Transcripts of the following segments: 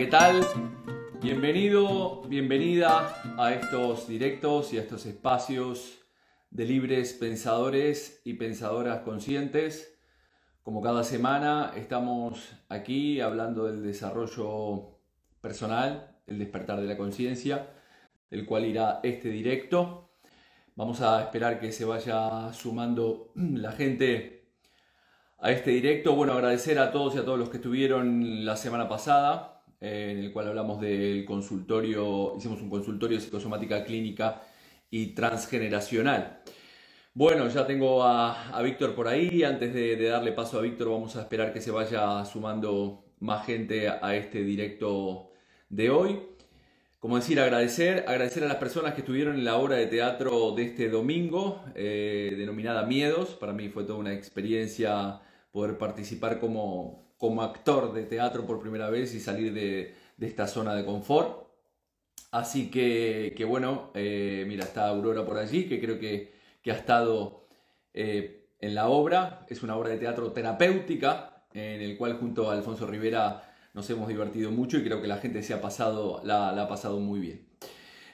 ¿qué tal? Bienvenido, bienvenida a estos directos y a estos espacios de libres pensadores y pensadoras conscientes. Como cada semana estamos aquí hablando del desarrollo personal, el despertar de la conciencia, del cual irá este directo. Vamos a esperar que se vaya sumando la gente a este directo. Bueno, agradecer a todos y a todos los que estuvieron la semana pasada, eh, en el cual hablamos del consultorio, hicimos un consultorio de psicosomática clínica y transgeneracional. Bueno, ya tengo a, Víctor por ahí. Antes de, darle paso a Víctor, vamos a esperar que se vaya sumando más gente a, este directo de hoy. Como decir, agradecer, agradecer a las personas que estuvieron en la obra de teatro de este domingo, eh, denominada Miedos. Para mí fue toda una experiencia poder participar como, como actor de teatro por primera vez y salir de, esta zona de confort. Así que, bueno, eh, mira, está Aurora por allí, que creo que, que ha estado eh, en la obra. Es una obra de teatro terapéutica, en el cual junto a Alfonso Rivera nos hemos divertido mucho y creo que la gente se ha pasado, la, ha pasado muy bien.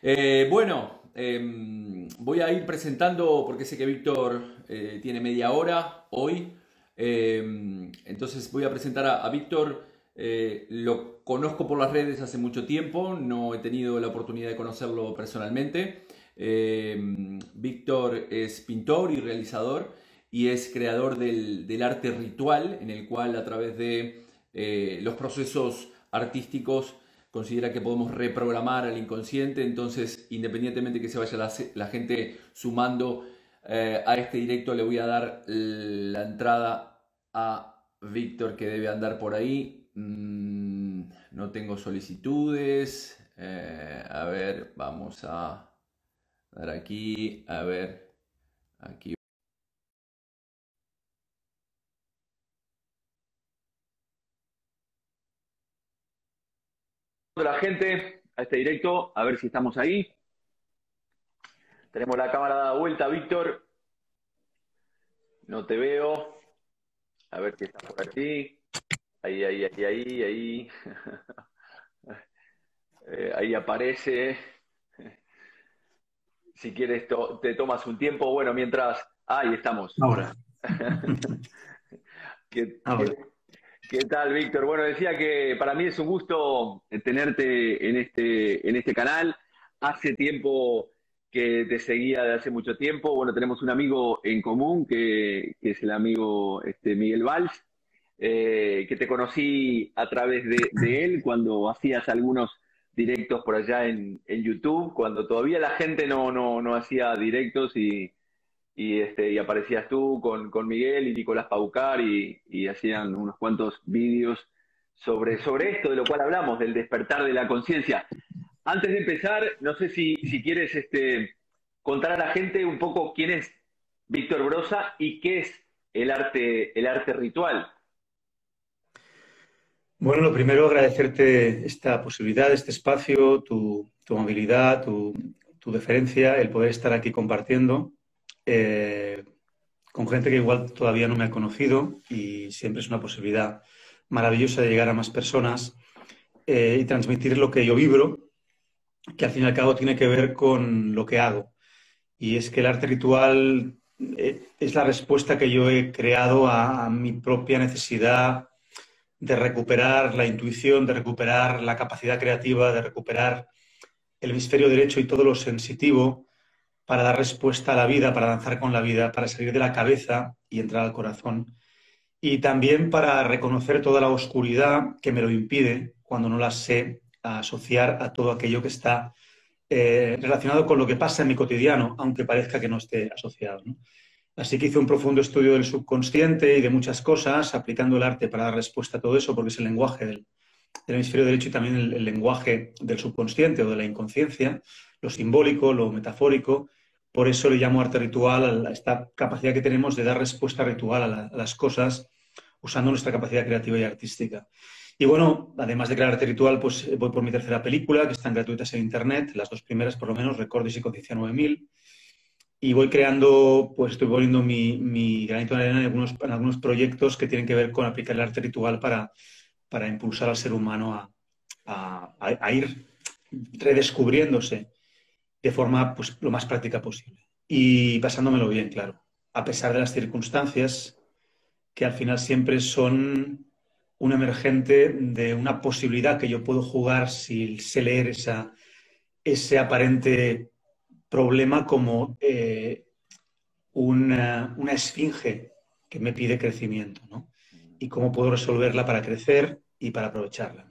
Eh, bueno, em, voy a ir presentando, porque sé que Víctor tiene media hora hoy, Em, entonces voy a presentar a, Víctor. Eh, lo conozco por las redes hace mucho tiempo, no he tenido la oportunidad de conocerlo personalmente. Em, Víctor es pintor y realizador y es creador del, arte ritual, en el cual a través de eh, los procesos artísticos considera que podemos reprogramar al inconsciente, entonces independientemente que se vaya la gente sumando eh, a este directo le voy a dar la entrada a Víctor que debe andar por ahí. Mm, no tengo solicitudes. Eh, a ver, vamos a dar aquí. A ver, aquí. la gente a este directo, a ver si estamos ahí. Tenemos la cámara dada vuelta, Víctor. No te veo. A ver si está por aquí. Ahí, ahí, ahí, ahí, ahí. Eh, ahí aparece. Si quieres, te tomas un tiempo. Bueno, mientras. Ahí estamos. Ahora. ¿Qué, ¿Qué, tal, Víctor? Bueno, decía que para mí es un gusto tenerte en este, en este canal. Hace tiempo que te seguía de hace mucho tiempo. Bueno, tenemos un amigo en común que, es el amigo este, Miguel Valls, eh, que te conocí a través de, él cuando hacías algunos directos por allá en, YouTube, cuando todavía la gente no, no, hacía directos y, y, este, y aparecías tú con, con Miguel y Nicolás Paucar y, y hacían unos cuantos vídeos sobre, sobre esto de lo cual hablamos, del despertar de la conciencia. Antes de empezar, no sé si, quieres este, contar a la gente un poco quién es Víctor Brosa y qué es el arte, el arte ritual. Bueno, lo primero agradecerte esta posibilidad, este espacio, tu, tu amabilidad, tu, deferencia, el poder estar aquí compartiendo eh, con gente que igual todavía no me ha conocido y siempre es una posibilidad maravillosa de llegar a más personas eh, y transmitir lo que yo vibro que al fin y al cabo tiene que ver con lo que hago. Y es que el arte ritual eh, es la respuesta que yo he creado a, mi propia necesidad de recuperar la intuición, de recuperar la capacidad creativa, de recuperar el hemisferio derecho y todo lo sensitivo para dar respuesta a la vida, para danzar con la vida, para salir de la cabeza y entrar al corazón. Y también para reconocer toda la oscuridad que me lo impide cuando no la sé asociar a todo aquello que está eh, relacionado con lo que pasa en mi cotidiano, aunque parezca que no esté asociado. Así que hice un profundo estudio del subconsciente y de muchas cosas, aplicando el arte para dar respuesta a todo eso, porque es el lenguaje del, hemisferio derecho y también el, lenguaje del subconsciente o de la inconsciencia, lo simbólico, lo metafórico. Por eso le llamo arte ritual a esta capacidad que tenemos de dar respuesta ritual a las cosas usando nuestra capacidad creativa y artística. Y bueno, además de crear arte ritual, pues eh, voy por mi tercera película, que están gratuitas en internet, las dos primeras por lo menos, Recordes y Conciencia 9000. Y voy creando, pues estoy poniendo mi, mi granito de arena en algunos, en algunos proyectos que tienen que ver con aplicar el arte ritual para, para impulsar al ser humano a, a, ir redescubriéndose de forma pues, lo más práctica posible. Y pasándomelo bien, claro, a pesar de las circunstancias que al final siempre son un emergente de una posibilidad que yo puedo jugar si sé leer esa, ese aparente problema como eh, una, una, esfinge que me pide crecimiento, ¿no? Y cómo puedo resolverla para crecer y para aprovecharla.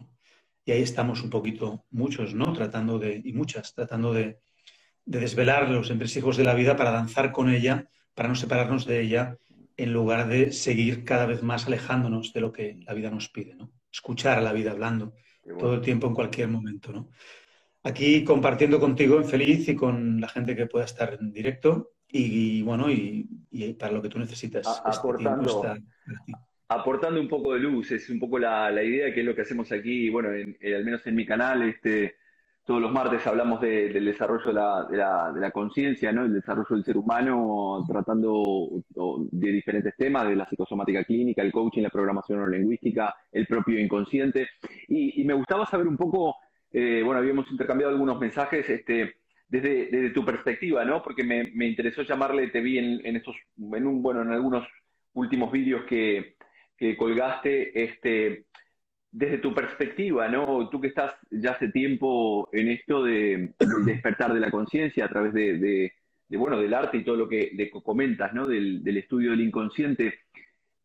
Y ahí estamos un poquito, muchos, ¿no? Tratando de, y muchas, tratando de, de desvelar los entresijos de la vida para danzar con ella, para no separarnos de ella, en lugar de seguir cada vez más alejándonos de lo que la vida nos pide, ¿no? Escuchar a la vida hablando todo el tiempo, en cualquier momento, ¿no? Aquí compartiendo contigo en Feliz y con la gente que pueda estar en directo y, bueno, y, para lo que tú necesitas. Este aportando, aportando un poco de luz, es un poco la, idea que es lo que hacemos aquí, bueno, eh, al menos en mi canal, este, todos los martes hablamos del desarrollo de la, conciencia, ¿no? el desarrollo del ser humano, tratando de diferentes temas, de la psicosomática clínica, el coaching, la programación neurolingüística, el propio inconsciente. Y, me gustaba saber un poco, eh, bueno, habíamos intercambiado algunos mensajes este, desde, tu perspectiva, ¿no? porque me, interesó llamarle, te vi en, estos, en, un, bueno, en algunos últimos vídeos que, que colgaste, este, desde tu perspectiva, ¿no? Tú que estás ya hace tiempo en esto de, despertar de la conciencia a través de, bueno, del arte y todo lo que comentas, ¿no? Del, estudio del inconsciente.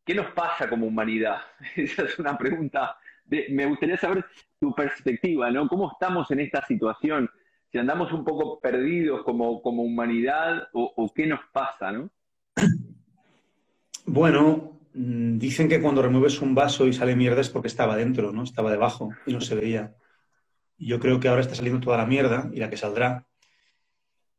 ¿Qué nos pasa como humanidad? Esa es una pregunta. me gustaría saber tu perspectiva, ¿no? ¿Cómo estamos en esta situación? Si andamos un poco perdidos como, como humanidad o, o qué nos pasa, ¿no? Bueno, dicen que cuando remueves un vaso y sale mierda es porque estaba dentro, ¿no? Estaba debajo y no se veía. Yo creo que ahora está saliendo toda la mierda y la que saldrá.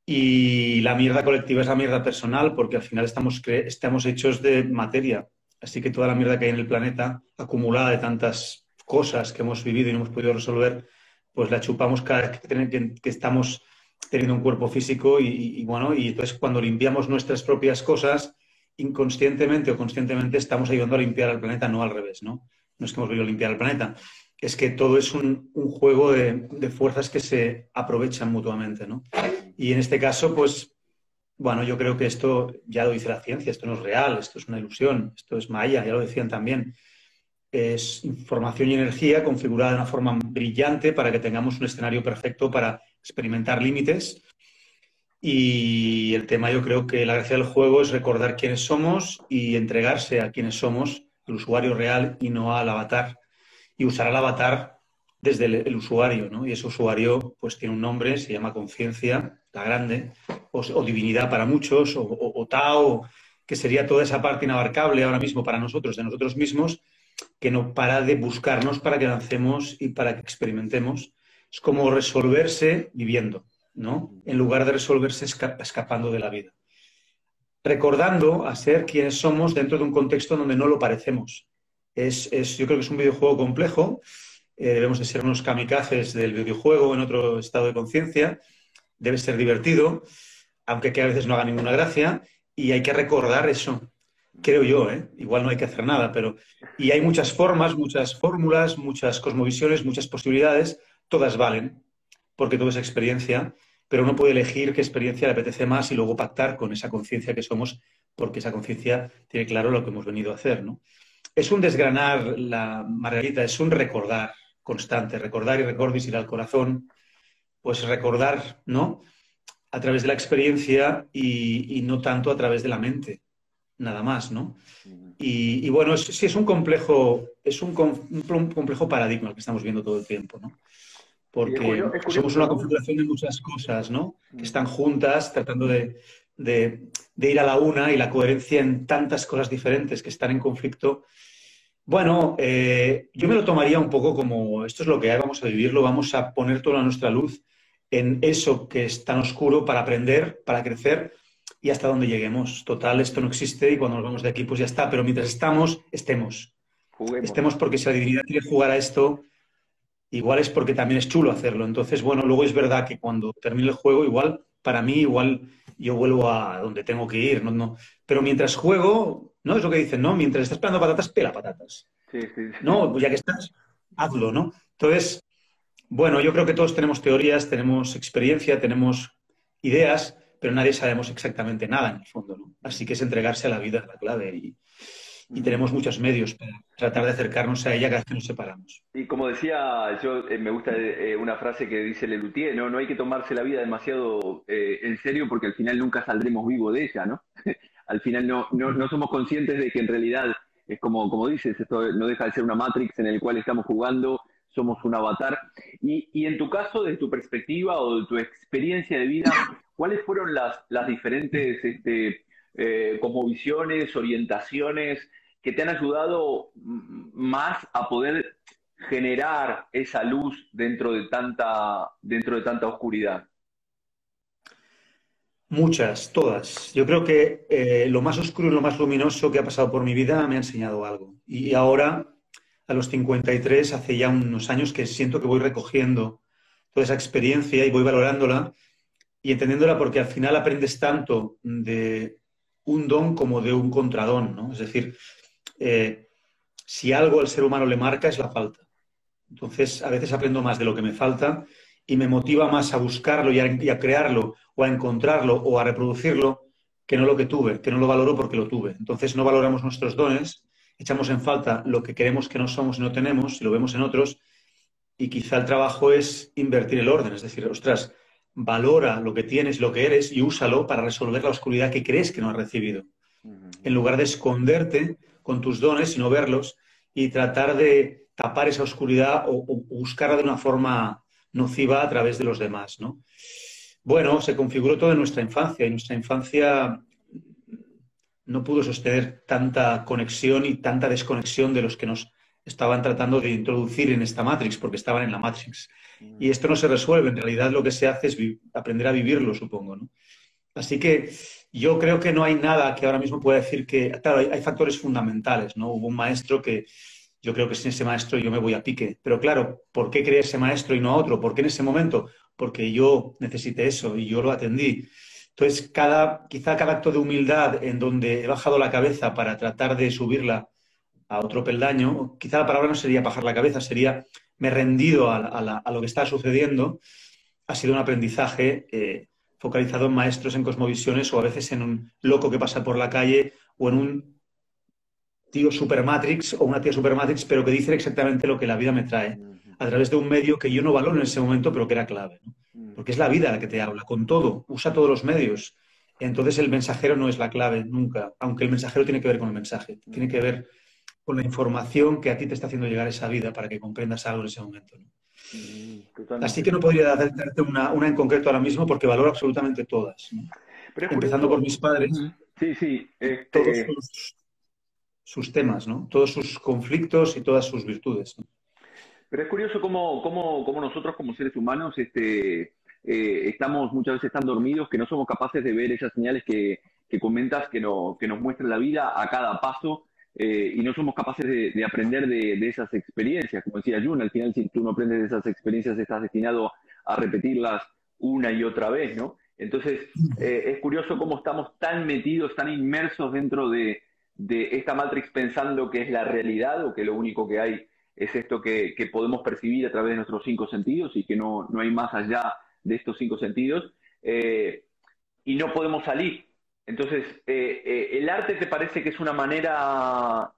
Y la mierda colectiva es la mierda personal porque al final estamos, estamos hechos de materia. Así que toda la mierda que hay en el planeta, acumulada de tantas cosas que hemos vivido y no hemos podido resolver, pues la chupamos cada vez que, estamos teniendo un cuerpo físico y, y, bueno, y entonces cuando limpiamos nuestras propias cosas, inconscientemente o conscientemente estamos ayudando a limpiar el planeta, no al revés, ¿no? No es que hemos venido a limpiar el planeta, es que todo es un, juego de, fuerzas que se aprovechan mutuamente, ¿no? Y en este caso, pues, bueno, yo creo que esto ya lo dice la ciencia, esto no es real, esto es una ilusión, esto es maya, ya lo decían también. Es información y energía configurada de una forma brillante para que tengamos un escenario perfecto para experimentar límites y el tema yo creo que la gracia del juego es recordar quiénes somos y entregarse a quiénes somos, el usuario real y no al avatar. Y usar al avatar desde el, usuario, ¿no? Y ese usuario pues tiene un nombre, se llama conciencia, la grande, o, divinidad para muchos, o, o, Tao, que sería toda esa parte inabarcable ahora mismo para nosotros, de nosotros mismos, que no para de buscarnos para que lancemos y para que experimentemos. Es como resolverse viviendo. ¿No? En lugar de resolverse escapando de la vida. Recordando a ser quienes somos dentro de un contexto donde no lo parecemos. Es, yo creo que es un videojuego complejo. Eh, debemos de ser unos kamikazes del videojuego en otro estado de conciencia. Debe ser divertido, aunque que a veces no haga ninguna gracia. Y hay que recordar eso, creo yo, ¿eh? igual no hay que hacer nada, pero... Y hay muchas formas, muchas fórmulas, muchas cosmovisiones, muchas posibilidades, todas valen porque todo es experiencia, pero uno puede elegir qué experiencia le apetece más y luego pactar con esa conciencia que somos, porque esa conciencia tiene claro lo que hemos venido a hacer. ¿no? Es un desgranar la margarita, es un recordar constante, recordar y recordis ir al corazón, pues recordar, ¿no? A través de la experiencia y, no tanto a través de la mente, nada más, ¿no? Y, bueno, sí es un complejo, es un, un complejo paradigma el que estamos viendo todo el tiempo, ¿no? Porque somos una configuración de muchas cosas, ¿no? Que están juntas tratando de, ir a la una y la coherencia en tantas cosas diferentes que están en conflicto. Bueno, eh, yo me lo tomaría un poco como esto es lo que hay, vamos a vivirlo, vamos a poner toda nuestra luz en eso que es tan oscuro para aprender, para crecer y hasta donde lleguemos. Total, esto no existe y cuando nos vamos de aquí pues ya está, pero mientras estamos, estemos. Estemos porque si la divinidad quiere jugar a esto, igual es porque también es chulo hacerlo. Entonces, bueno, luego es verdad que cuando termine el juego, igual, para mí, igual yo vuelvo a donde tengo que ir. No, no. Pero mientras juego, ¿no? Es lo que dicen, ¿no? Mientras estás pelando patatas, pela patatas. Sí, sí, No, pues ya que estás, hazlo, ¿no? Entonces, Bueno, yo creo que todos tenemos teorías, tenemos experiencia, tenemos ideas, pero nadie sabemos exactamente nada en el fondo, ¿no? Así que es entregarse a la vida la clave y, y tenemos muchos medios para tratar de acercarnos a ella cada vez que nos separamos. Y como decía, yo eh, me gusta eh, una frase que dice Lelutier, ¿no? No hay que tomarse la vida demasiado eh, en serio porque al final nunca saldremos vivos de ella, ¿no? al final no, no, no, somos conscientes de que en realidad es como, como dices, esto no deja de ser una Matrix en el cual estamos jugando somos un avatar. Y, y, en tu caso, desde tu perspectiva o de tu experiencia de vida, ¿cuáles fueron las, las diferentes este, eh, como visiones, orientaciones que te han ayudado más a poder generar esa luz dentro de tanta, dentro de tanta oscuridad? Muchas, todas. Yo creo que eh, lo más oscuro y lo más luminoso que ha pasado por mi vida me ha enseñado algo. Y ahora a los 53, hace ya unos años que siento que voy recogiendo toda esa experiencia y voy valorándola y entendiéndola porque al final aprendes tanto de un don como de un contradón, ¿no? Es decir, eh, si algo al ser humano le marca es la falta. Entonces, a veces aprendo más de lo que me falta y me motiva más a buscarlo y a, y a crearlo o a encontrarlo o a reproducirlo que no lo que tuve, que no lo valoro porque lo tuve. Entonces, no valoramos nuestros dones echamos en falta lo que queremos que no somos y no tenemos, y lo vemos en otros, y quizá el trabajo es invertir el orden, es decir, ostras, valora lo que tienes, lo que eres y úsalo para resolver la oscuridad que crees que no has recibido. En lugar de esconderte con tus dones y no verlos y tratar de tapar esa oscuridad o, o buscarla de una forma nociva a través de los demás, ¿no? Bueno, se configuró todo en nuestra infancia y nuestra infancia no pudo sostener tanta conexión y tanta desconexión de los que nos estaban tratando de introducir en esta Matrix, porque estaban en la Matrix. Y esto no se resuelve, en realidad lo que se hace es aprender a vivirlo, supongo. ¿no? Así que yo creo que no hay nada que ahora mismo pueda decir que, claro, hay, factores fundamentales, ¿no? Hubo un maestro que yo creo que sin ese maestro yo me voy a pique, pero claro, ¿por qué creé ese maestro y no otro? ¿Por qué en ese momento? Porque yo necesité eso y yo lo atendí. Entonces, cada, quizá cada acto de humildad en donde he bajado la cabeza para tratar de subirla a otro peldaño, quizá la palabra no sería bajar la cabeza, sería me he rendido a, a, a lo que está sucediendo, ha sido un aprendizaje eh, focalizado en maestros, en cosmovisiones o a veces en un loco que pasa por la calle o en un tío supermatrix o una tía supermatrix, pero que dice exactamente lo que la vida me trae a través de un medio que yo no valoro en ese momento, pero que era clave. ¿no? porque es la vida la que te habla, con todo, usa todos los medios. Entonces el mensajero no es la clave nunca, aunque el mensajero tiene que ver con el mensaje, tiene que ver con la información que a ti te está haciendo llegar esa vida para que comprendas algo en ese momento. ¿no? Así que no podría darte una, una, en concreto ahora mismo porque valoro absolutamente todas. ¿no? Empezando por mis padres. Sí, sí. Este... Todos sus, sus, temas, ¿no? Todos sus conflictos y todas sus virtudes. ¿no? Pero es curioso cómo, cómo, cómo nosotros como seres humanos este, eh, estamos muchas veces tan dormidos que no somos capaces de ver esas señales que, que comentas que, no, que nos muestra la vida a cada paso eh, y no somos capaces de, de aprender de, esas experiencias. Como decía Jun, al final si tú no aprendes de esas experiencias estás destinado a repetirlas una y otra vez, ¿no? Entonces eh, es curioso cómo estamos tan metidos, tan inmersos dentro de, esta Matrix pensando que es la realidad o que lo único que hay es esto que, que, podemos percibir a través de nuestros cinco sentidos y que no, no hay más allá de estos cinco sentidos, eh, y no podemos salir. Entonces, eh, eh, ¿el arte te parece que es una manera,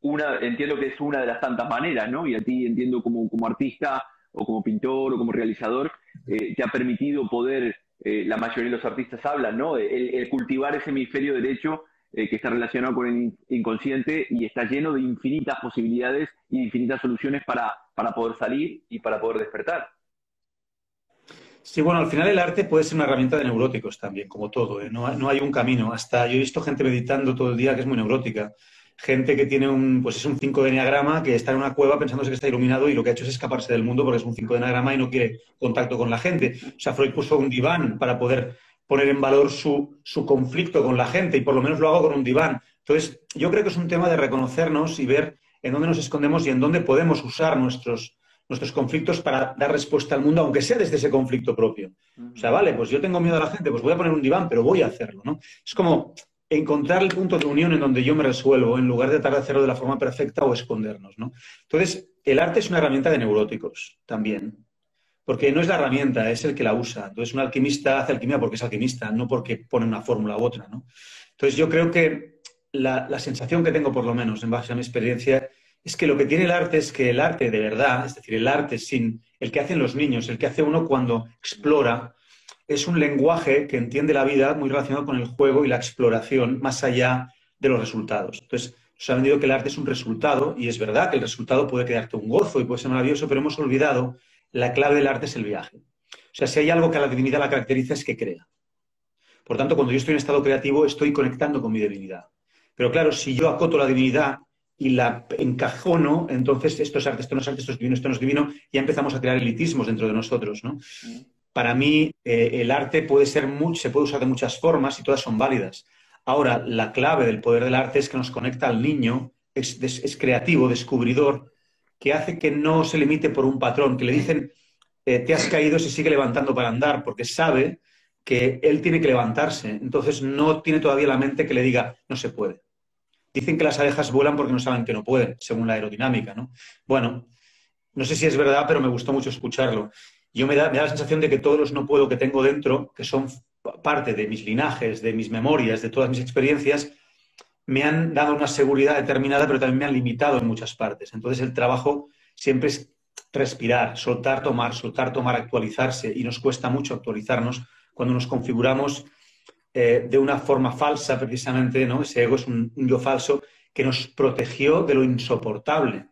una, entiendo que es una de las tantas maneras, ¿no? Y a ti entiendo como, como artista o como pintor o como realizador, te ha permitido poder, la mayoría de los artistas hablan, ¿no? El, el cultivar ese hemisferio derecho eh, que está relacionado con el inconsciente y está lleno de infinitas posibilidades y infinitas soluciones para, para poder salir y para poder despertar. Sí, bueno, al final el arte puede ser una herramienta de neuróticos también, como todo. ¿eh? No, no, hay un camino. Hasta yo he visto gente meditando todo el día que es muy neurótica. Gente que tiene un, pues es un 5 de enneagrama, que está en una cueva pensándose que está iluminado y lo que ha hecho es escaparse del mundo porque es un 5 de enneagrama y no quiere contacto con la gente. O sea, Freud puso un diván para poder poner en valor su, su, conflicto con la gente y por lo menos lo hago con un diván. Entonces, yo creo que es un tema de reconocernos y ver en dónde nos escondemos y en dónde podemos usar nuestros, nuestros conflictos para dar respuesta al mundo, aunque sea desde ese conflicto propio. O sea, vale, pues yo tengo miedo a la gente, pues voy a poner un diván, pero voy a hacerlo, ¿no? Es como encontrar el punto de unión en donde yo me resuelvo, en lugar de tratar de hacerlo de la forma perfecta o escondernos, ¿no? Entonces, el arte es una herramienta de neuróticos también. porque no es la herramienta, es el que la usa. Entonces, un alquimista hace alquimia porque es alquimista, no porque pone una fórmula u otra. ¿no? Entonces, yo creo que la, sensación que tengo, por lo menos, en base a mi experiencia, es que lo que tiene el arte es que el arte de verdad, es decir, el arte sin el que hacen los niños, el que hace uno cuando explora, es un lenguaje que entiende la vida muy relacionado con el juego y la exploración más allá de los resultados. Entonces, nos ha vendido que el arte es un resultado y es verdad que el resultado puede quedarte un gozo y puede ser maravilloso, pero hemos olvidado la clave del arte es el viaje. O sea, si hay algo que a la divinidad la caracteriza es que crea. Por tanto, cuando yo estoy en estado creativo, estoy conectando con mi divinidad. Pero claro, si yo acoto la divinidad y la encajono, entonces esto es arte, esto no es arte, esto es divino, esto no es divino, ya empezamos a crear elitismos dentro de nosotros. ¿no? Para mí, eh, el arte puede ser mucho, se puede usar de muchas formas y todas son válidas. Ahora, la clave del poder del arte es que nos conecta al niño, es creativo, descubridor, que hace que no se limite por un patrón, que le dicen, eh, te has caído, se sigue levantando para andar, porque sabe que él tiene que levantarse. Entonces no tiene todavía la mente que le diga, no se puede. Dicen que las abejas vuelan porque no saben que no pueden, según la aerodinámica, ¿no? Bueno, no sé si es verdad, pero me gustó mucho escucharlo. Yo me da, me da la sensación de que todos los no puedo que tengo dentro, que son parte de mis linajes, de mis memorias, de todas mis experiencias, me han dado una seguridad determinada, pero también me han limitado en muchas partes. Entonces el trabajo siempre es respirar, soltar, tomar, soltar, tomar, actualizarse y nos cuesta mucho actualizarnos cuando nos configuramos eh, de una forma falsa, precisamente, ¿no? Ese ego es un, yo falso que nos protegió de lo insoportable,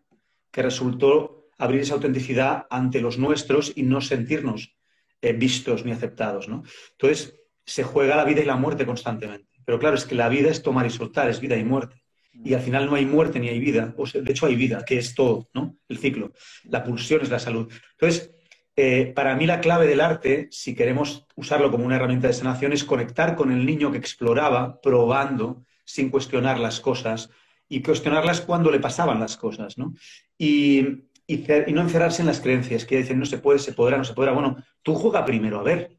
que resultó abrir esa autenticidad ante los nuestros y no sentirnos eh, vistos ni aceptados, ¿no? Entonces, se juega la vida y la muerte constantemente. Pero claro, es que la vida es tomar y soltar, es vida y muerte. Y al final no hay muerte ni hay vida. O de hecho, hay vida, que es todo, ¿no? El ciclo. La pulsión es la salud. Entonces, eh, para mí la clave del arte, si queremos usarlo como una herramienta de sanación, es conectar con el niño que exploraba, probando, sin cuestionar las cosas, y cuestionarlas cuando le pasaban las cosas, ¿no? Y, y, no encerrarse en las creencias, que dicen no se puede, se podrá, no se podrá. Bueno, tú juega primero, a ver,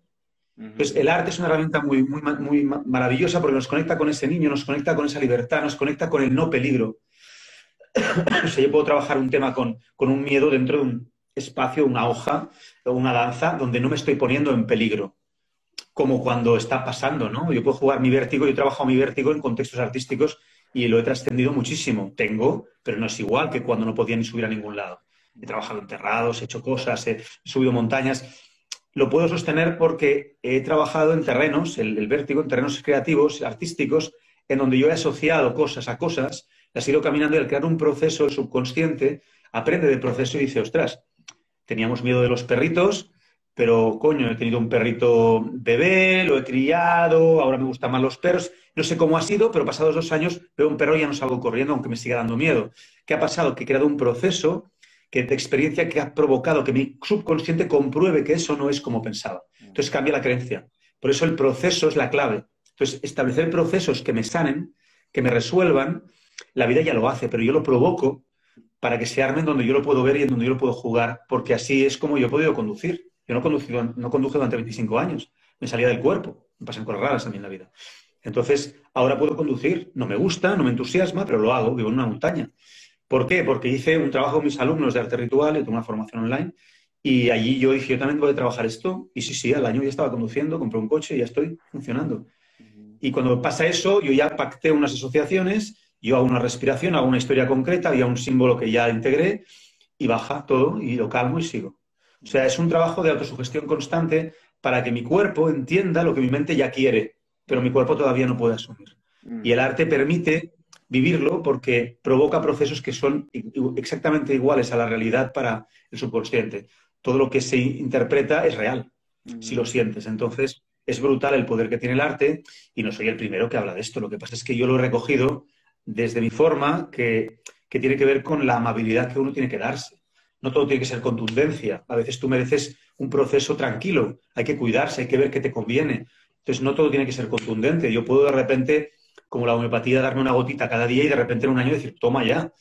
entonces, el arte es una herramienta muy, muy, muy maravillosa porque nos conecta con ese niño, nos conecta con esa libertad, nos conecta con el no peligro. o sea, yo puedo trabajar un tema con, un miedo dentro de un espacio, una hoja una danza donde no me estoy poniendo en peligro, como cuando está pasando, ¿no? Yo puedo jugar mi vértigo, yo he trabajado mi vértigo en contextos artísticos y lo he trascendido muchísimo. Tengo, pero no es igual que cuando no podía ni subir a ningún lado. He trabajado enterrados, he hecho cosas, he subido montañas lo puedo sostener porque he trabajado en terrenos, el, vértigo, en terrenos creativos, artísticos, en donde yo he asociado cosas a cosas, las he ido caminando y al crear un proceso, el subconsciente aprende del proceso y dice, ostras, teníamos miedo de los perritos, pero coño, he tenido un perrito bebé, lo he criado, ahora me gustan más los perros. No sé cómo ha sido, pero pasados dos años veo un perro y ya no salgo corriendo, aunque me siga dando miedo. ¿Qué ha pasado? Que he creado un proceso que de experiencia que ha provocado que mi subconsciente compruebe que eso no es como pensaba. Entonces cambia la creencia. Por eso el proceso es la clave. Entonces, establecer procesos que me sanen, que me resuelvan, la vida ya lo hace, pero yo lo provoco para que se armen donde yo lo puedo ver y en donde yo lo puedo jugar, porque así es como yo he podido conducir. Yo no, conducido, no conduje durante 25 años, me salía del cuerpo, me pasan cosas raras también en la vida. Entonces, ahora puedo conducir, no me gusta, no me entusiasma, pero lo hago, vivo en una montaña. ¿Por qué? Porque hice un trabajo con mis alumnos de arte ritual, tuve una formación online, y allí yo dije, yo también voy a trabajar esto, y sí, sí, al año ya estaba conduciendo, compré un coche y ya estoy funcionando. Y cuando pasa eso, yo ya pacté unas asociaciones, yo hago una respiración, hago una historia concreta, había un símbolo que ya integré, y baja todo, y lo calmo y sigo. O sea, es un trabajo de autosugestión constante para que mi cuerpo entienda lo que mi mente ya quiere, pero mi cuerpo todavía no puede asumir. Y el arte permite vivirlo porque provoca procesos que son exactamente iguales a la realidad para el subconsciente. Todo lo que se interpreta es real, si lo sientes. Entonces, es brutal el poder que tiene el arte y no soy el primero que habla de esto. Lo que pasa es que yo lo he recogido desde mi forma que, que tiene que ver con la amabilidad que uno tiene que darse. No todo tiene que ser contundencia. A veces tú mereces un proceso tranquilo. Hay que cuidarse, hay que ver qué te conviene. Entonces, no todo tiene que ser contundente. Yo puedo de repente como la homeopatía, darme una gotita cada día y de repente en un año decir, toma ya.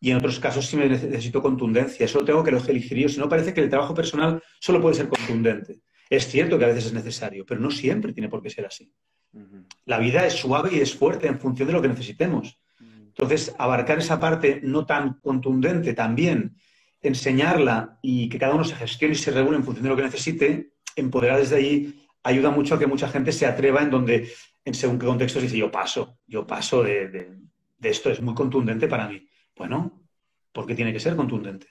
Y en otros casos sí me necesito contundencia. Eso tengo que elegir yo. Si no, parece que el trabajo personal solo puede ser contundente. Es cierto que a veces es necesario, pero no siempre tiene por qué ser así. La vida es suave y es fuerte en función de lo que necesitemos. Entonces, abarcar esa parte no tan contundente también enseñarla y que cada uno se gestione y se regule en función de lo que necesite, empoderar desde ahí ayuda mucho a que mucha gente se atreva en donde, en según qué contextos, dice yo paso, yo paso de, esto, es muy contundente para mí. Bueno, porque tiene que ser contundente.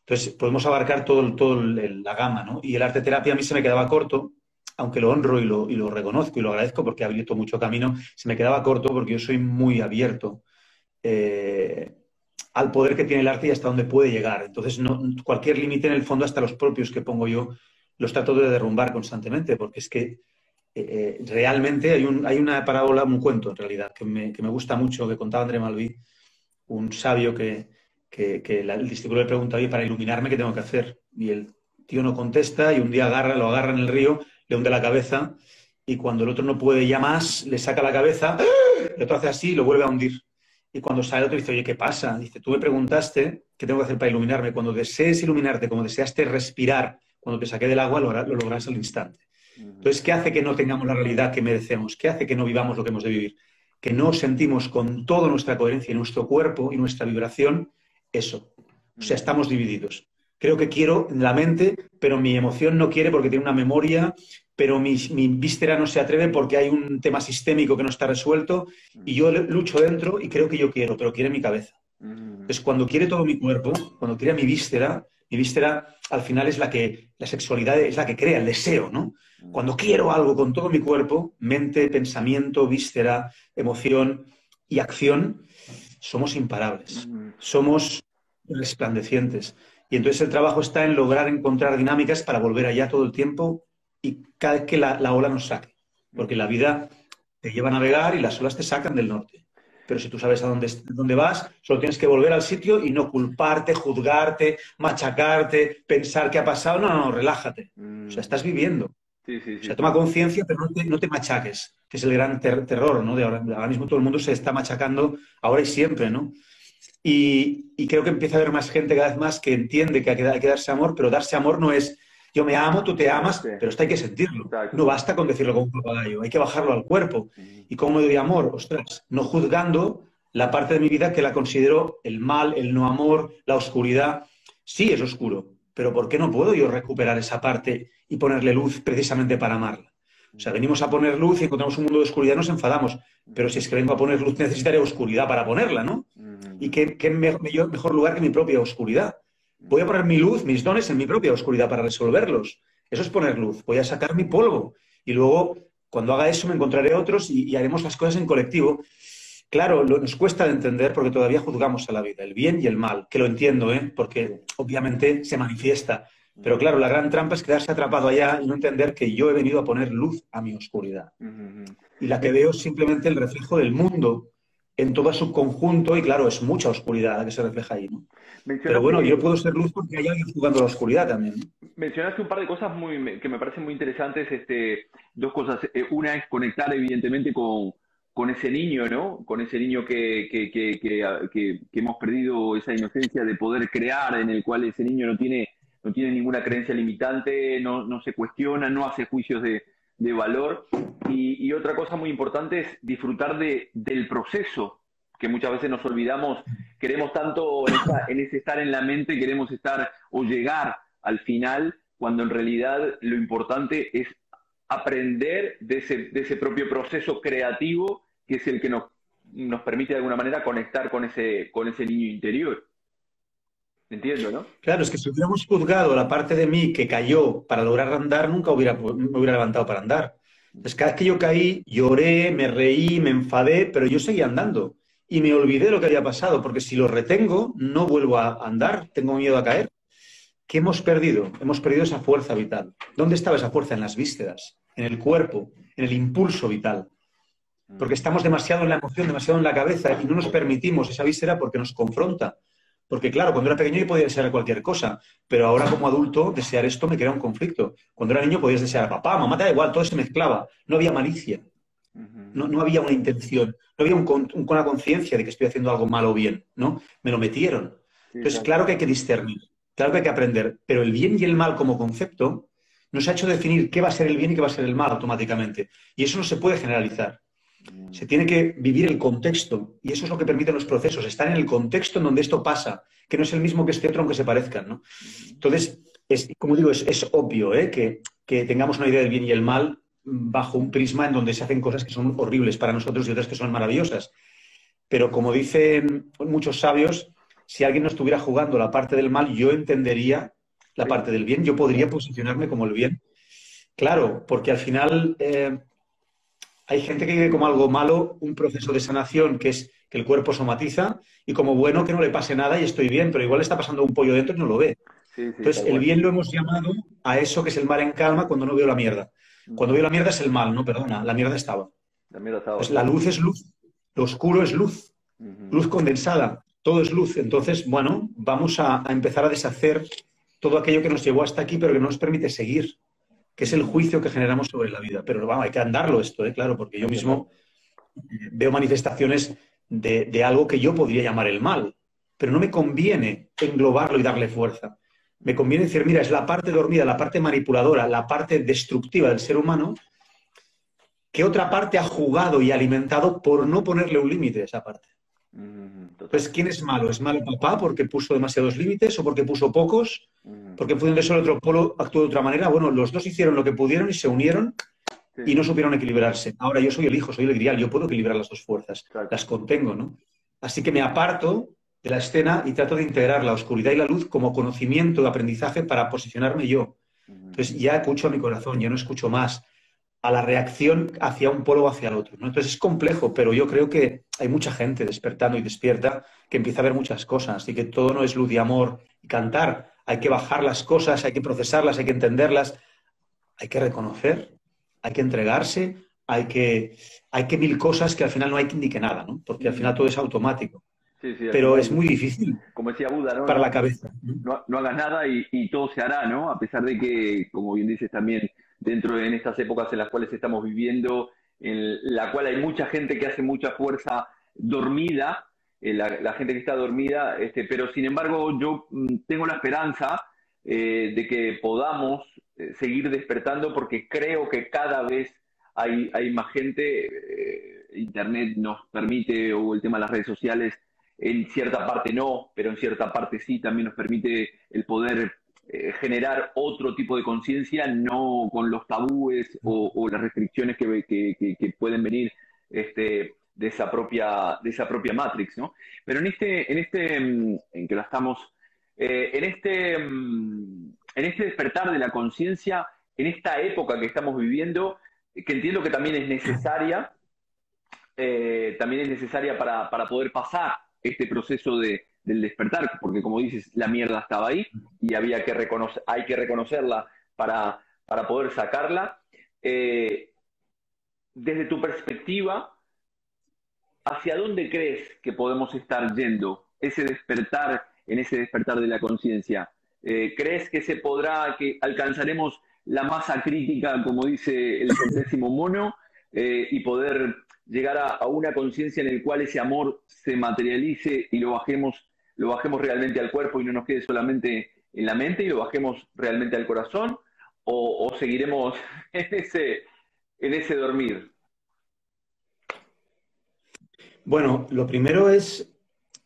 Entonces, podemos abarcar todo, todo la gama, ¿no? Y el arte terapia a mí se me quedaba corto, aunque lo honro y lo, y lo reconozco y lo agradezco porque ha abierto mucho camino, se me quedaba corto porque yo soy muy abierto. Eh, al poder que tiene el arte y hasta dónde puede llegar. Entonces, no, cualquier límite en el fondo, hasta los propios que pongo yo, los trato de derrumbar constantemente, porque es que eh, eh, realmente hay, un, hay, una parábola, un cuento en realidad, que me, que me, gusta mucho, que contaba André Malví, un sabio que, que, el discípulo le pregunta, oye, para iluminarme, ¿qué tengo que hacer? Y el tío no contesta y un día agarra, lo agarra en el río, le hunde la cabeza y cuando el otro no puede ya más, le saca la cabeza, el otro hace así y lo vuelve a hundir. Y cuando sale el otro dice, oye, ¿qué pasa? Dice, tú me preguntaste qué tengo que hacer para iluminarme. Cuando desees iluminarte, como deseaste respirar, cuando te saqué del agua, lo, lo lograrás al instante. Entonces, ¿qué hace que no tengamos la realidad que merecemos? ¿Qué hace que no vivamos lo que hemos de vivir? Que no sentimos con toda nuestra coherencia y nuestro cuerpo y nuestra vibración eso. O sea, estamos divididos. Creo que quiero en la mente, pero mi emoción no quiere porque tiene una memoria pero mi, víscera no se atreve porque hay un tema sistémico que no está resuelto y yo lucho dentro y creo que yo quiero, pero quiere mi cabeza. Entonces, cuando quiere todo mi cuerpo, cuando quiere mi víscera, mi víscera al final es la que, la sexualidad es la que crea el deseo, ¿no? Cuando quiero algo con todo mi cuerpo, mente, pensamiento, víscera, emoción y acción, somos imparables, somos resplandecientes. Y entonces el trabajo está en lograr encontrar dinámicas para volver allá todo el tiempo y cada vez que la, ola nos saque. Porque la vida te lleva a navegar y las olas te sacan del norte. Pero si tú sabes a dónde, dónde vas, solo tienes que volver al sitio y no culparte, juzgarte, machacarte, pensar qué ha pasado. No, no, relájate. O sea, estás viviendo. O sea, toma conciencia, pero no te, machaques, que es el gran terror, ¿no? De ahora, ahora, mismo todo el mundo se está machacando ahora y siempre, ¿no? Y, y, creo que empieza a haber más gente cada vez más que entiende que, hay que darse amor, pero darse amor no es yo me amo, tú te amas, pero esto hay que sentirlo. No basta con decirlo como un papagayo, hay que bajarlo al cuerpo. ¿Y cómo doy amor? Ostras, no juzgando la parte de mi vida que la considero el mal, el no amor, la oscuridad. Sí, es oscuro, pero ¿por qué no puedo yo recuperar esa parte y ponerle luz precisamente para amarla? O sea, venimos a poner luz y encontramos un mundo de oscuridad nos enfadamos. Pero si es que vengo a poner luz, necesitaré oscuridad para ponerla, ¿no? Y qué, qué mejor lugar que mi propia oscuridad. Voy a poner mi luz, mis dones en mi propia oscuridad para resolverlos. Eso es poner luz. Voy a sacar mi polvo. Y luego, cuando haga eso, me encontraré otros y, haremos las cosas en colectivo. Claro, nos cuesta de entender porque todavía juzgamos a la vida, el bien y el mal, que lo entiendo, ¿eh? porque obviamente se manifiesta. Pero claro, la gran trampa es quedarse atrapado allá y no entender que yo he venido a poner luz a mi oscuridad. Y la que veo es simplemente el reflejo del mundo en todo su conjunto y claro, es mucha oscuridad la que se refleja ahí. ¿no? Pero bueno, yo puedo ser luz porque hay alguien jugando la oscuridad también. Mencionaste un par de cosas muy, que me parecen muy interesantes. Este, dos cosas. Eh, una es conectar evidentemente con, con ese niño, ¿no? Con ese niño que, que, que, que, hemos perdido esa inocencia de poder crear, en el cual ese niño no tiene, no tiene ninguna creencia limitante, no, no se cuestiona, no hace juicios de, de valor. Y, otra cosa muy importante es disfrutar de, del proceso, que muchas veces nos olvidamos, queremos tanto en, ese estar en la mente, queremos estar o llegar al final, cuando en realidad lo importante es aprender de ese, de ese propio proceso creativo que es el que nos, nos permite de alguna manera conectar con ese, con ese niño interior. Entiendo, ¿no? Claro, es que si hubiéramos juzgado la parte de mí que cayó para lograr andar, nunca me hubiera levantado para andar. Entonces, cada vez que yo caí, lloré, me reí, me enfadé, pero yo seguía andando y me olvidé lo que había pasado, porque si lo retengo, no vuelvo a andar, tengo miedo a caer. ¿Qué hemos perdido? Hemos perdido esa fuerza vital. ¿Dónde estaba esa fuerza? En las vísceras, en el cuerpo, en el impulso vital. Porque estamos demasiado en la emoción, demasiado en la cabeza y no nos permitimos esa víscera porque nos confronta. Porque claro, cuando era pequeño yo podía desear cualquier cosa, pero ahora como adulto desear esto me crea un conflicto. Cuando era niño podías desear a papá, mamá, te da igual, todo se mezclaba. No había malicia. No, había una intención, no había una conciencia de que estoy haciendo algo malo o bien, ¿no? Me lo metieron. Entonces, claro que hay que discernir, claro que hay que aprender, pero el bien y el mal como concepto nos ha hecho definir qué va a ser el bien y qué va a ser el mal automáticamente. Y eso no se puede generalizar. Se tiene que vivir el contexto y eso es lo que permiten los procesos, estar en el contexto en donde esto pasa, que no es el mismo que este otro aunque se parezcan. ¿no? Entonces, es, como digo, es, obvio ¿eh? que, que, tengamos una idea del bien y el mal bajo un prisma en donde se hacen cosas que son horribles para nosotros y otras que son maravillosas. Pero como dicen muchos sabios, si alguien no estuviera jugando la parte del mal, yo entendería la parte del bien, yo podría posicionarme como el bien. Claro, porque al final eh, hay gente que vive como algo malo un proceso de sanación que es que el cuerpo somatiza y como bueno que no le pase nada y estoy bien, pero igual está pasando un pollo dentro y no lo ve. Entonces, el bien lo hemos llamado a eso que es el mar en calma cuando no veo la mierda. Mm. Cuando veo la mierda es el mal, no, perdona, la mierda estaba. La, Pues la luz es luz, lo oscuro es luz, luz condensada, todo es luz. Entonces, bueno, vamos a, empezar a deshacer todo aquello que nos llevó hasta aquí, pero que no nos permite seguir, que es el juicio que generamos sobre la vida. Pero vamos, hay que andarlo esto, ¿eh? claro, porque yo mismo veo manifestaciones de, algo que yo podría llamar el mal, pero no me conviene englobarlo y darle fuerza. Me conviene decir, mira, es la parte dormida, la parte manipuladora, la parte destructiva del ser humano, que otra parte ha jugado y alimentado por no ponerle un límite a esa parte. Entonces, ¿quién es malo? ¿Es malo papá porque puso demasiados límites o porque puso pocos? Porque eso el otro polo actuó de otra manera. Bueno, los dos hicieron lo que pudieron y se unieron y no supieron equilibrarse. Ahora yo soy el hijo, soy el grial, yo puedo equilibrar las dos fuerzas, las contengo, ¿no? Así que me aparto de la escena y trato de integrar la oscuridad y la luz como conocimiento de aprendizaje para posicionarme yo. Entonces ya escucho a mi corazón, ya no escucho más a la reacción hacia un polo o hacia el otro. ¿no? Entonces es complejo, pero yo creo que hay mucha gente despertando y despierta que empieza a ver muchas cosas y que todo no es luz y amor y cantar. Hay que bajar las cosas, hay que procesarlas, hay que entenderlas, hay que reconocer hay que entregarse, hay que, hay que mil cosas que al final no hay que indique nada, ¿no? Porque al final todo es automático. Pero es muy difícil. Como decía Buda, ¿no? Para la cabeza. No, hagas nada y, todo se hará, ¿no? A pesar de que, como bien dices también, dentro de estas épocas en las cuales estamos viviendo, en la cual hay mucha gente que hace mucha fuerza dormida, eh, la, gente que está dormida, este, pero sin embargo yo mm, tengo la esperanza eh, de que podamos eh, seguir despertando porque creo que cada vez hay, hay más gente, Internet nos permite, o el tema de las redes sociales, en cierta parte no, pero en cierta parte sí, también nos permite el poder eh, generar otro tipo de conciencia, no con los tabúes o, las restricciones que, que, pueden venir este, de, esa propia, de esa propia Matrix, ¿no? Pero en este, en este, mm, en que estamos, en este mm, en este despertar de la conciencia, en esta época que estamos viviendo, que entiendo que también es necesaria, eh, también es necesaria para, poder pasar este proceso del despertar, porque como dices, la mierda estaba ahí y había que reconocer, hay que reconocerla para, para poder sacarla. Eh, desde tu perspectiva, ¿hacia dónde crees que podemos estar yendo ese despertar, en ese despertar de la conciencia? Eh, ¿Crees que se podrá, que alcanzaremos la masa crítica, como dice el centésimo mono, eh, y poder llegar a, una conciencia en la cual ese amor se materialice y lo bajemos, lo bajemos realmente al cuerpo y no nos quede solamente en la mente y lo bajemos realmente al corazón? ¿O, seguiremos en ese, en ese dormir? Bueno, lo primero es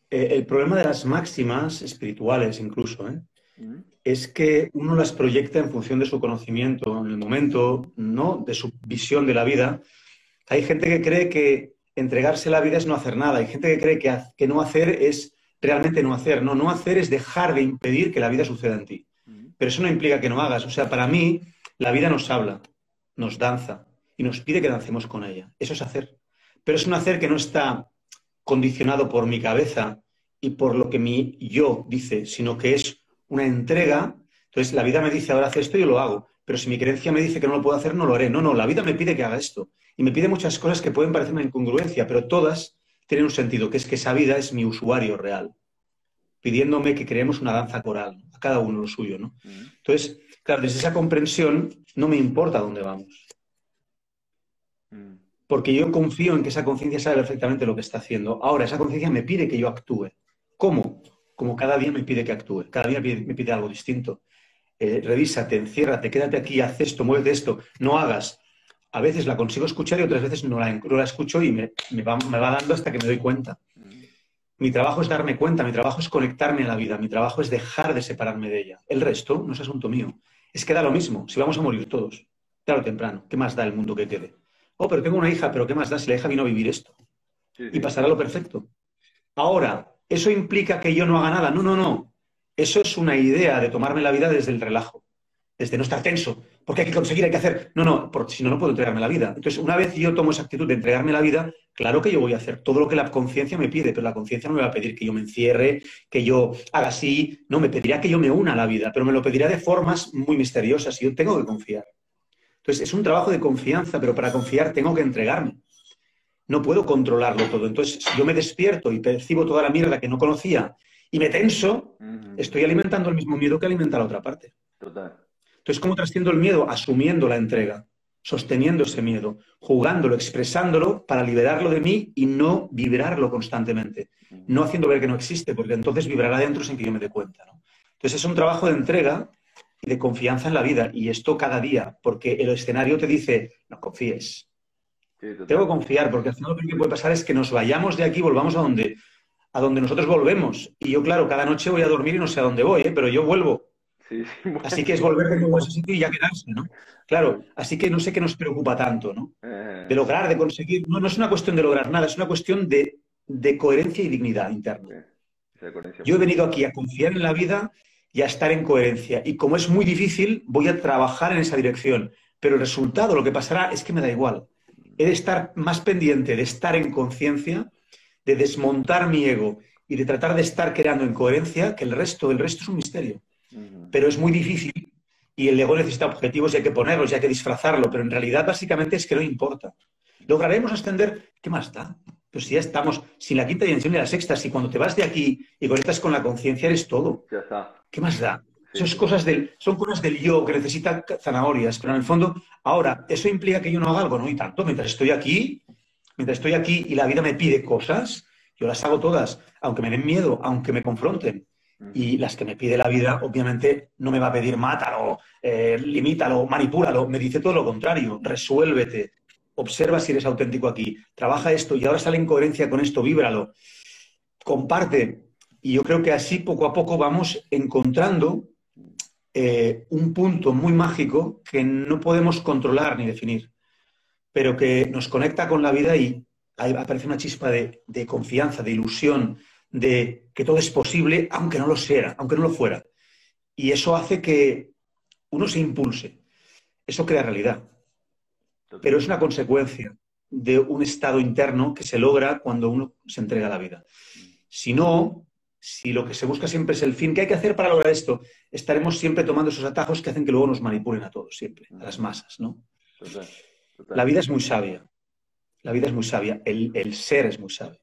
eh, el problema de las máximas espirituales incluso, ¿eh? es que uno las proyecta en función de su conocimiento en el momento, ¿no? De su visión de la vida. Hay gente que cree que entregarse la vida es no hacer nada. Hay gente que cree que, que no hacer es realmente no hacer. No, no hacer es dejar de impedir que la vida suceda en ti. Pero eso no implica que no hagas. O sea, para mí, la vida nos habla, nos danza y nos pide que dancemos con ella. Eso es hacer. Pero es un hacer que no está condicionado por mi cabeza y por lo que mi yo dice, sino que es una entrega. Entonces, la vida me dice, ahora haz esto y yo lo hago. Pero si mi creencia me dice que no lo puedo hacer, no lo haré. No, no, la vida me pide que haga esto. Y me pide muchas cosas que pueden parecer una incongruencia, pero todas tienen un sentido, que es que esa vida es mi usuario real, pidiéndome que creemos una danza coral, a cada uno lo suyo, ¿no? Entonces, claro, desde esa comprensión no me importa dónde vamos. Porque yo confío en que esa conciencia sabe perfectamente lo que está haciendo. Ahora, esa conciencia me pide que yo actúe. ¿Cómo? como cada día me pide que actúe, cada día me pide algo distinto. Eh, revísate, enciérrate, quédate aquí, haz esto, muévete esto, no hagas. A veces la consigo escuchar y otras veces no la, no la escucho y me, me, va, me, va, dando hasta que me doy cuenta. Mi trabajo es darme cuenta, mi trabajo es conectarme a la vida, mi trabajo es dejar de separarme de ella. El resto no es asunto mío. Es que da lo mismo, si vamos a morir todos, tarde o temprano, ¿qué más da el mundo que quede? Oh, pero tengo una hija, pero ¿qué más da si la hija vino a vivir esto? Sí, sí. Y pasará lo perfecto. Ahora, ¿eso implica que yo no haga nada? No, no, no. Eso es una idea de tomarme la vida desde el relajo desde no estar tenso, porque hay que conseguir, hay que hacer. No, no, porque si no, no puedo entregarme la vida. Entonces, una vez yo tomo esa actitud de entregarme la vida, claro que yo voy a hacer todo lo que la conciencia me pide, pero la conciencia no me va a pedir que yo me encierre, que yo haga así, no, me pedirá que yo me una a la vida, pero me lo pedirá de formas muy misteriosas y yo tengo que confiar. Entonces, es un trabajo de confianza, pero para confiar tengo que entregarme. No puedo controlarlo todo. Entonces, si yo me despierto y percibo toda la mierda que no conocía y me tenso, estoy alimentando el mismo miedo que alimenta la otra parte. Total. Entonces, ¿cómo trasciendo el miedo? Asumiendo la entrega, sosteniendo ese miedo, jugándolo, expresándolo para liberarlo de mí y no vibrarlo constantemente. No haciendo ver que no existe, porque entonces vibrará dentro sin que yo me dé cuenta. ¿no? Entonces, es un trabajo de entrega y de confianza en la vida. Y esto cada día, porque el escenario te dice, no confíes. Sí, Tengo que confiar, porque al final lo que puede pasar es que nos vayamos de aquí, volvamos a donde, a donde nosotros volvemos. Y yo, claro, cada noche voy a dormir y no sé a dónde voy, ¿eh? pero yo vuelvo. Así que es volver de nuevo a ese sitio y ya quedarse, ¿no? Claro, así que no sé qué nos preocupa tanto, ¿no? Eh. De lograr, de conseguir. No, no es una cuestión de lograr nada, es una cuestión de, de coherencia y dignidad interna. Yo he venido aquí a confiar en la vida y a estar en coherencia. Y como es muy difícil, voy a trabajar en esa dirección. Pero el resultado, lo que pasará, es que me da igual. He de estar más pendiente de estar en conciencia, de desmontar mi ego y de tratar de estar creando en coherencia, que el resto, el resto es un misterio pero es muy difícil y el ego necesita objetivos y hay que ponerlos y hay que disfrazarlo, pero en realidad básicamente es que no importa. Lograremos ascender, ¿qué más da? Pues si ya estamos sin la quinta dimensión y la sexta, si cuando te vas de aquí y conectas con la conciencia eres todo. ¿Qué más da? cosas del, son cosas del yo que necesita zanahorias, pero en el fondo, ahora, ¿eso implica que yo no haga algo? No, y tanto. Mientras estoy aquí, mientras estoy aquí y la vida me pide cosas, yo las hago todas, aunque me den miedo, aunque me confronten. Y las que me pide la vida, obviamente, no me va a pedir mátalo, eh, limítalo, manipúlalo. Me dice todo lo contrario, resuélvete, observa si eres auténtico aquí, trabaja esto y ahora sale en coherencia con esto, víbralo, comparte. Y yo creo que así poco a poco vamos encontrando eh, un punto muy mágico que no podemos controlar ni definir, pero que nos conecta con la vida y ahí aparece una chispa de, de confianza, de ilusión, de que todo es posible, aunque no lo sea, aunque no lo fuera. Y eso hace que uno se impulse. Eso crea realidad. Pero es una consecuencia de un estado interno que se logra cuando uno se entrega a la vida. Si no, si lo que se busca siempre es el fin, ¿qué hay que hacer para lograr esto? Estaremos siempre tomando esos atajos que hacen que luego nos manipulen a todos, siempre, a las masas, ¿no? La vida es muy sabia. La vida es muy sabia. El, el ser es muy sabio.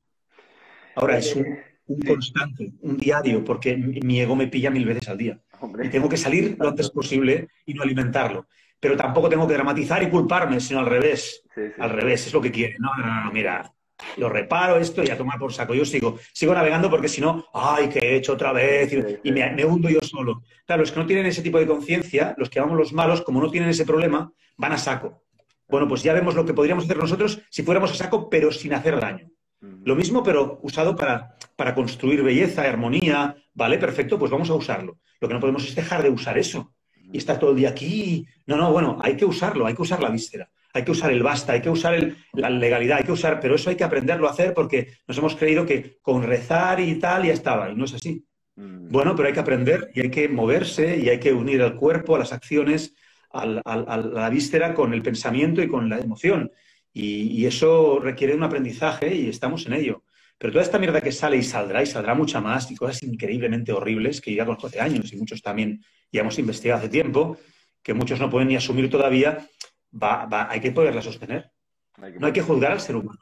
Ahora, es un, un constante, un diario, porque mi ego me pilla mil veces al día. Y tengo que salir lo antes posible y no alimentarlo. Pero tampoco tengo que dramatizar y culparme, sino al revés. Al revés, es lo que quiere. No, no, no, mira, lo reparo esto y a tomar por saco. Yo sigo, sigo navegando porque si no, ay, que he hecho otra vez y, me, me, hundo yo solo. Claro, los que no tienen ese tipo de conciencia, los que vamos los malos, como no tienen ese problema, van a saco. Bueno, pues ya vemos lo que podríamos hacer nosotros si fuéramos a saco, pero sin hacer daño. Lo mismo, pero usado para, para construir belleza, armonía, ¿vale? Perfecto, pues vamos a usarlo. Lo que no podemos es dejar de usar eso y estar todo el día aquí. No, no, bueno, hay que usarlo, hay que usar la víscera, hay que usar el basta, hay que usar la legalidad, hay que usar, pero eso hay que aprenderlo a hacer porque nos hemos creído que con rezar y tal ya estaba, y no es así. Bueno, pero hay que aprender y hay que moverse y hay que unir el cuerpo a las acciones, a la víscera con el pensamiento y con la emoción. Y, eso requiere un aprendizaje y estamos en ello. Pero toda esta mierda que sale y saldrá, y saldrá mucha más, y cosas increíblemente horribles que ya con 12 años, y muchos también ya hemos investigado hace tiempo, que muchos no pueden ni asumir todavía, va, hay que poderla sostener. no hay que juzgar al ser humano.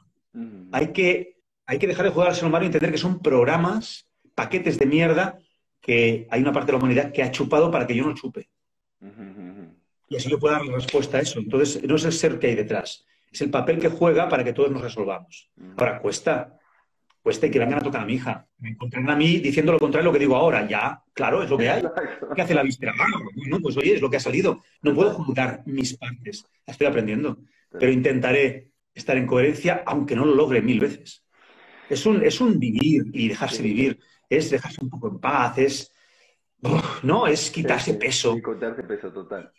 hay, que, hay que dejar de juzgar al ser humano y entender que son programas, paquetes de mierda que hay una parte de la humanidad que ha chupado para que yo no chupe. Y así yo puedo dar respuesta a eso. Entonces, no es el ser que hay detrás, es el papel que juega para que todos nos resolvamos. Ahora, cuesta, cuesta y que vengan a tocar a mi hija. Me encuentran a mí diciendo lo contrario de lo que digo ahora. Ya, claro, es lo que hay. ¿Qué hace la víspera? Ah, no, pues oye, es lo que ha salido. No puedo juntar mis partes. Estoy aprendiendo. pero intentaré estar en coherencia, aunque no lo logre mil veces. Es un, es un vivir y dejarse vivir, es dejarse un poco en paz, es, no, es quitarse peso. Y quitarse peso, total.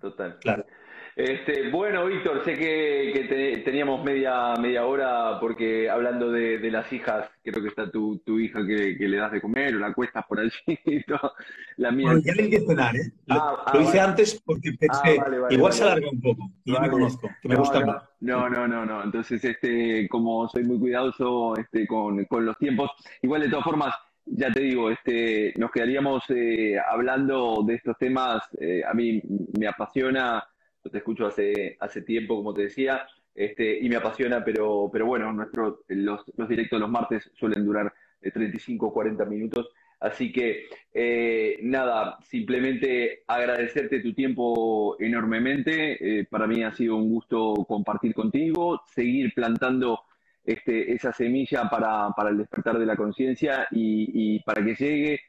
Total. Claro. Este, bueno, Víctor, sé que, teníamos media, media hora porque hablando de, las hijas, creo que está tu, hija que, le das de comer o la cuestas por allí. La mía. ya le di cenar, ¿eh? Lo, ah, ah, hice antes porque ah, pensé, igual se alarga un poco. Y me conozco, que me gusta más. No, no, no, no. Entonces, este, como soy muy cuidadoso este, con, los tiempos, igual de todas formas, ya te digo, este, nos quedaríamos eh, hablando de estos temas. Eh, a mí me apasiona yo te escucho hace, hace tiempo, como te decía, este, y me apasiona, pero, pero bueno, nuestro, los, los directos los martes suelen durar de 35 o 40 minutos. Así que eh, nada, simplemente agradecerte tu tiempo enormemente. Eh, para mí ha sido un gusto compartir contigo, seguir plantando este, esa semilla para, para el despertar de la conciencia y, y, para que llegue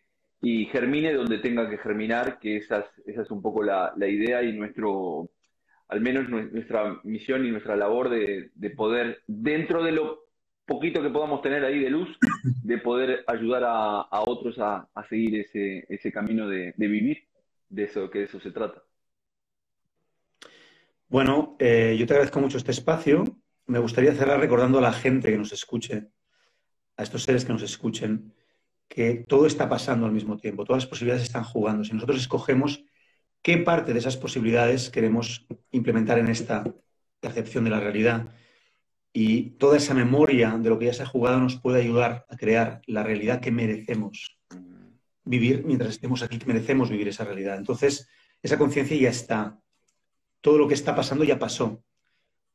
y germine donde tenga que germinar, que esa es, esa es un poco la, la idea y nuestro, al menos nuestra misión y nuestra labor de, poder, dentro de lo poquito que podamos tener ahí de luz, de poder ayudar a, otros a, seguir ese, ese camino de, vivir, de eso que de eso se trata. Bueno, eh, yo te agradezco mucho este espacio. Me gustaría cerrar recordando a la gente que nos escuche, a estos seres que nos escuchen, que todo está pasando al mismo tiempo, todas las posibilidades están jugando. Si nosotros escogemos qué parte de esas posibilidades queremos implementar en esta percepción de la realidad. Y toda esa memoria de lo que ya se ha jugado nos puede ayudar a crear la realidad que merecemos vivir mientras estemos aquí, que merecemos vivir esa realidad. Entonces, esa conciencia ya está. Todo lo que está pasando ya pasó.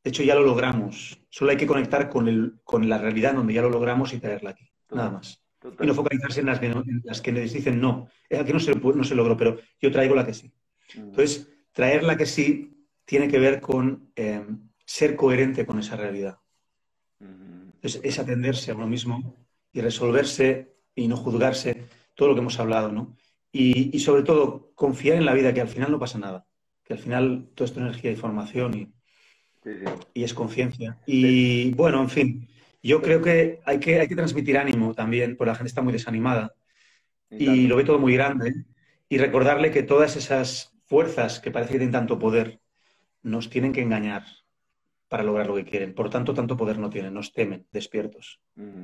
De hecho, ya lo logramos. Solo hay que conectar con, el, con la realidad donde ya lo logramos y traerla aquí. Nada más. Y no focalizarse en las, que, en las que dicen no. Aquí no se, no se logró, pero yo traigo la que sí. Entonces, traerla que sí tiene que ver con eh, ser coherente con esa realidad. es atenderse a uno mismo y resolverse y no juzgarse todo lo que hemos hablado, ¿no? Y, sobre todo, confiar en la vida, que al final no pasa nada, que al final todo esto es energía y formación y, y es conciencia. Y bueno, en fin, yo creo que hay, que hay que transmitir ánimo también, porque la gente está muy desanimada y lo ve todo muy grande. Y recordarle que todas esas fuerzas que parece que tienen tanto poder nos tienen que engañar para lograr lo que quieren. Por tanto, tanto poder no tienen, nos temen, despiertos.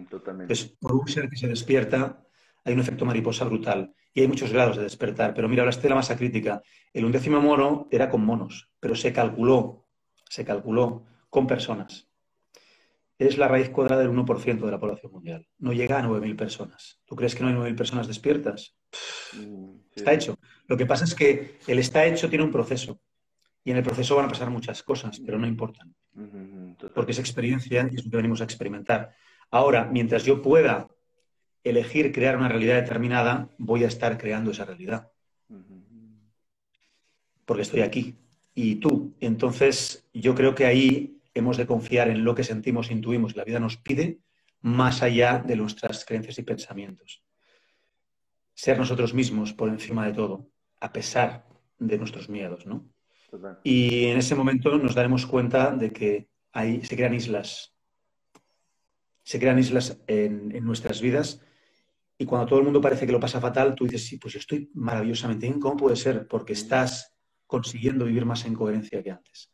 totalmente. por un ser que se despierta, hay un efecto mariposa brutal. Y hay muchos grados de despertar. Pero mira, hablaste de la masa crítica. El undécimo mono era con monos, pero se calculó, se calculó con personas. Es la raíz cuadrada del 1% de la población mundial. No llega a 9.000 personas. ¿Tú crees que no hay 9.000 personas despiertas? Mm, está hecho. Lo que pasa es que el está hecho tiene un proceso. Y en el proceso van a pasar muchas cosas, pero no importan. Porque es experiencia y es lo que venimos a experimentar. Ahora, mientras yo pueda elegir crear una realidad determinada, voy a estar creando esa realidad. Porque estoy aquí. Y tú. Entonces, yo creo que ahí hemos de confiar en lo que sentimos, intuimos, la vida nos pide, más allá de nuestras creencias y pensamientos ser nosotros mismos por encima de todo, a pesar de nuestros miedos, ¿no? Y en ese momento nos daremos cuenta de que ahí se crean islas, se crean islas en, nuestras vidas y cuando todo el mundo parece que lo pasa fatal, tú dices, sí, pues yo estoy maravillosamente bien, ¿cómo puede ser? Porque estás consiguiendo vivir más en coherencia que antes.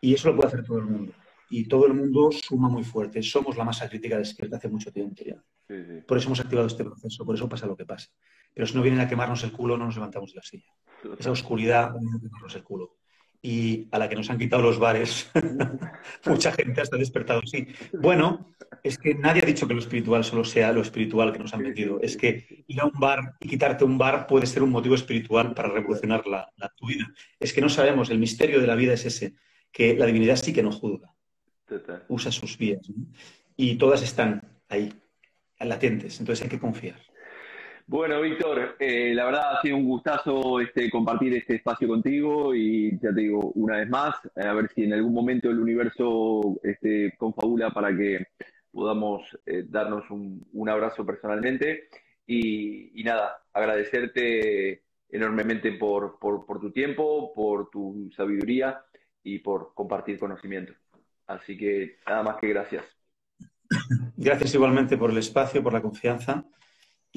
Y eso lo puede hacer todo el mundo y todo el mundo suma muy fuerte. Somos la masa crítica despierta hace mucho tiempo ya. Por eso hemos activado este proceso, por eso pasa lo que pasa. Pero si no vienen a quemarnos el culo, no nos levantamos de la silla. Esa oscuridad viene a quemarnos el culo. Y a la que nos han quitado los bares, mucha gente está despertado, sí. Bueno, es que nadie ha dicho que lo espiritual solo sea lo espiritual que nos han metido. Es que ir a un bar y quitarte un bar puede ser un motivo espiritual para revolucionar la, la tu vida. Es que no sabemos, el misterio de la vida es ese, que la divinidad sí que nos juzga usa sus vías. Y todas están ahí, latentes, entonces hay que confiar. Bueno, Víctor, eh, la verdad ha sido un gustazo este, compartir este espacio contigo y ya te digo una vez más, a ver si en algún momento el universo este, confabula para que podamos eh, darnos un, abrazo personalmente. Y, nada, agradecerte enormemente por, tu tiempo, por tu sabiduría y por compartir conocimiento. Así que nada más que gracias. Gracias igualmente por el espacio, por la confianza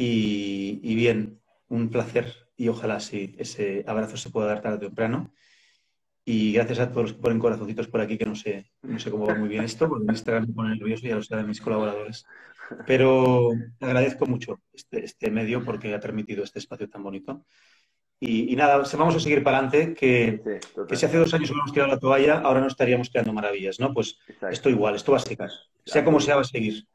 y, bien, un placer y ojalá sí, ese abrazo se pueda dar tarde o temprano. Y gracias a todos los que ponen corazoncitos por aquí, que no sé, no sé cómo va muy bien esto, porque Instagram me pone nervioso, ya lo saben mis colaboradores. Pero agradezco mucho este, este medio porque ha permitido este espacio tan bonito. Y, nada, vamos a seguir para adelante, que, que, si hace dos años hubiéramos tirado la toalla, ahora no estaríamos creando maravillas, ¿no? Pues esto igual, esto va a seguir. Sea como sea, va a seguir.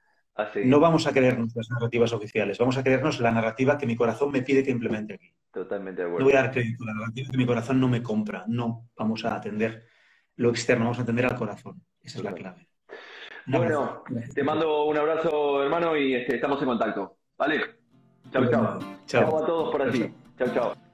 No vamos a creernos las narrativas oficiales, vamos a creernos la narrativa que mi corazón me pide que implemente aquí. Totalmente de acuerdo. No voy a dar crédito a la narrativa que mi corazón no me compra. No, vamos a atender lo externo, vamos a atender al corazón. Esa es la clave. bueno, te mando un abrazo, hermano, y este, estamos en contacto. ¿Vale? Chao, chao. Chao a todos por aquí. Chao, chao.